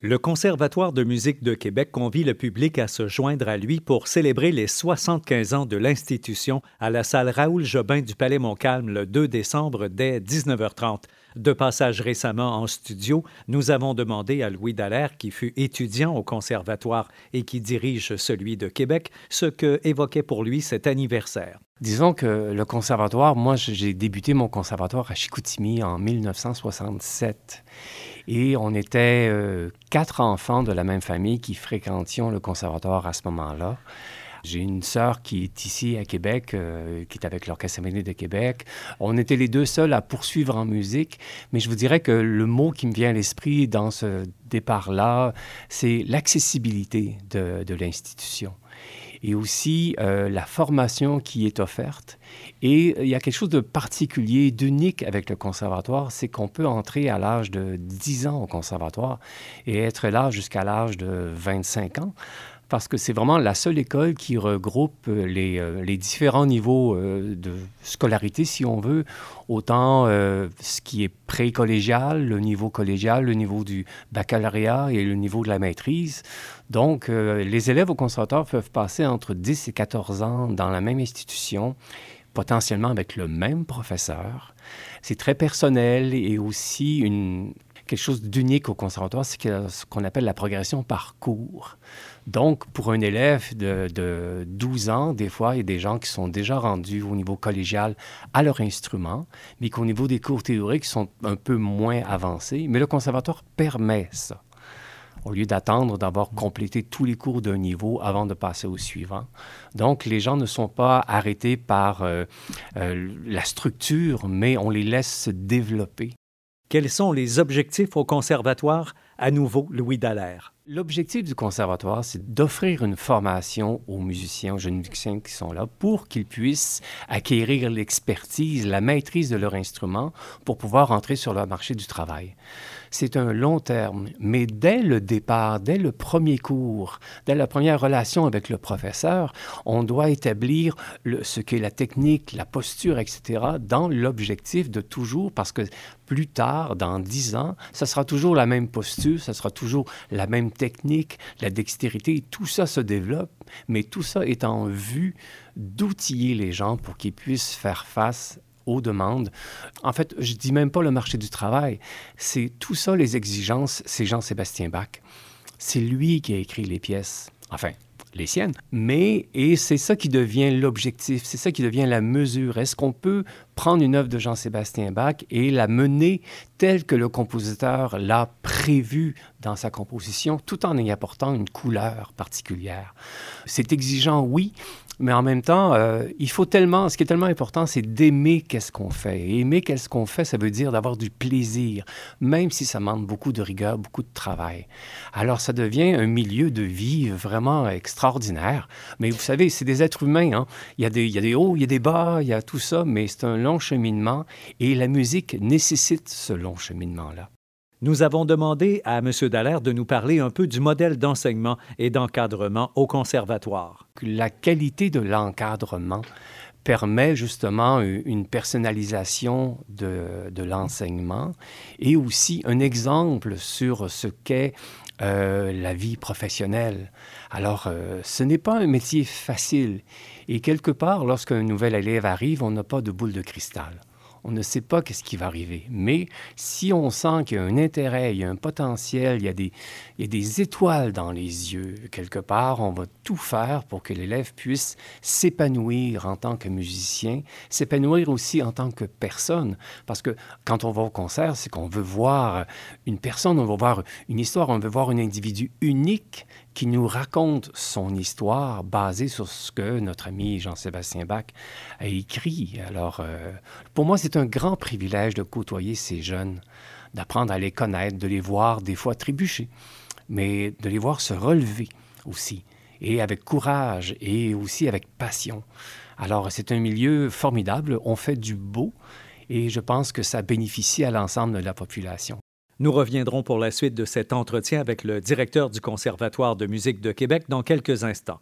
Le Conservatoire de musique de Québec convie le public à se joindre à lui pour célébrer les 75 ans de l'institution à la salle Raoul Jobin du Palais Montcalm le 2 décembre dès 19h30. De passage récemment en studio, nous avons demandé à Louis Dallaire, qui fut étudiant au Conservatoire et qui dirige celui de Québec, ce que évoquait pour lui cet anniversaire. Disons que le conservatoire, moi j'ai débuté mon conservatoire à Chicoutimi en 1967 et on était euh, quatre enfants de la même famille qui fréquentions le conservatoire à ce moment-là. J'ai une sœur qui est ici à Québec, euh, qui est avec l'Orchestre symphonique de Québec. On était les deux seuls à poursuivre en musique, mais je vous dirais que le mot qui me vient à l'esprit dans ce départ-là, c'est l'accessibilité de, l'institution et aussi euh, la formation qui est offerte. Et il y a quelque chose de particulier, d'unique avec le conservatoire, c'est qu'on peut entrer à l'âge de 10 ans au conservatoire et être là jusqu'à l'âge de 25 ans parce que c'est vraiment la seule école qui regroupe euh, les, euh, les différents niveaux euh, de scolarité, si on veut, autant ce qui est pré-collégial, le niveau collégial, le niveau du baccalauréat et le niveau de la maîtrise. Donc, les élèves au conservatoire peuvent passer entre 10 et 14 ans dans la même institution potentiellement avec le même professeur. C'est très personnel et aussi une, quelque chose d'unique au conservatoire, c'est ce qu'on appelle la progression par cours. Donc, pour un élève de, de, 12 ans, des fois, il y a des gens qui sont déjà rendus au niveau collégial à leur instrument, mais qu'au niveau des cours théoriques sont un peu moins avancés. Mais le conservatoire permet ça au lieu d'attendre d'avoir complété tous les cours d'un niveau avant de passer au suivant. Donc, les gens ne sont pas arrêtés par euh, euh, la structure, mais on les laisse se développer. Quels sont les objectifs au conservatoire? À nouveau, Louis Dallaire. L'objectif du conservatoire, c'est d'offrir une formation aux musiciens, aux jeunes musiciens qui sont là, pour qu'ils puissent acquérir l'expertise, la maîtrise de leur instrument pour pouvoir entrer sur le marché du travail. C'est un long terme, mais dès le départ, dès le premier cours, dès la première relation avec le professeur, on doit établir ce qu'est la technique, la posture, etc., dans l'objectif de toujours, parce que plus tard, dans dix ans, ça sera toujours la même posture, ça sera toujours la même technique, la dextérité, tout ça se développe, mais tout ça est en vue d'outiller les gens pour qu'ils puissent faire face aux demandes. En fait, je dis même pas le marché du travail, c'est tout ça les exigences, c'est Jean-Sébastien Bach. C'est lui qui a écrit les pièces. Enfin, les siennes. Mais, et c'est ça qui devient l'objectif, c'est ça qui devient la mesure. Est-ce qu'on peut prendre une œuvre de Jean-Sébastien Bach et la mener telle que le compositeur l'a prévue dans sa composition, tout en y apportant une couleur particulière? C'est exigeant, oui, mais en même temps, euh, il faut tellement, ce qui est tellement important, c'est d'aimer qu'est-ce qu'on fait. Et aimer qu'est-ce qu'on fait, ça veut dire d'avoir du plaisir, même si ça demande beaucoup de rigueur, beaucoup de travail. Alors, ça devient un milieu de vie vraiment extraordinaire. Mais vous savez, c'est des êtres humains. Hein? Il, y a des, il y a des hauts, il y a des bas, il y a tout ça, mais c'est un long cheminement et la musique nécessite ce long cheminement-là. Nous avons demandé à M. Dallaire de nous parler un peu du modèle d'enseignement et d'encadrement au conservatoire. La qualité de l'encadrement permet justement une personnalisation de, l'enseignement et aussi un exemple sur ce qu'est euh, la vie professionnelle. Alors, euh, ce n'est pas un métier facile. Et quelque part, lorsqu'un nouvel élève arrive, on n'a pas de boule de cristal on ne sait pas qu'est-ce qui va arriver. Mais si on sent qu'il y a un intérêt, il y a un potentiel, il y a, des, il y a des étoiles dans les yeux, quelque part, on va tout faire pour que l'élève puisse s'épanouir en tant que musicien, s'épanouir aussi en tant que personne. Parce que quand on va au concert, c'est qu'on veut voir une personne, on veut voir une histoire, on veut voir un individu unique qui nous raconte son histoire basée sur ce que notre ami Jean-Sébastien Bach a écrit. Alors, euh, pour moi, c'est un grand privilège de côtoyer ces jeunes, d'apprendre à les connaître, de les voir des fois trébucher, mais de les voir se relever aussi, et avec courage et aussi avec passion. Alors, c'est un milieu formidable, on fait du beau, et je pense que ça bénéficie à l'ensemble de la population. Nous reviendrons pour la suite de cet entretien avec le directeur du Conservatoire de musique de Québec dans quelques instants.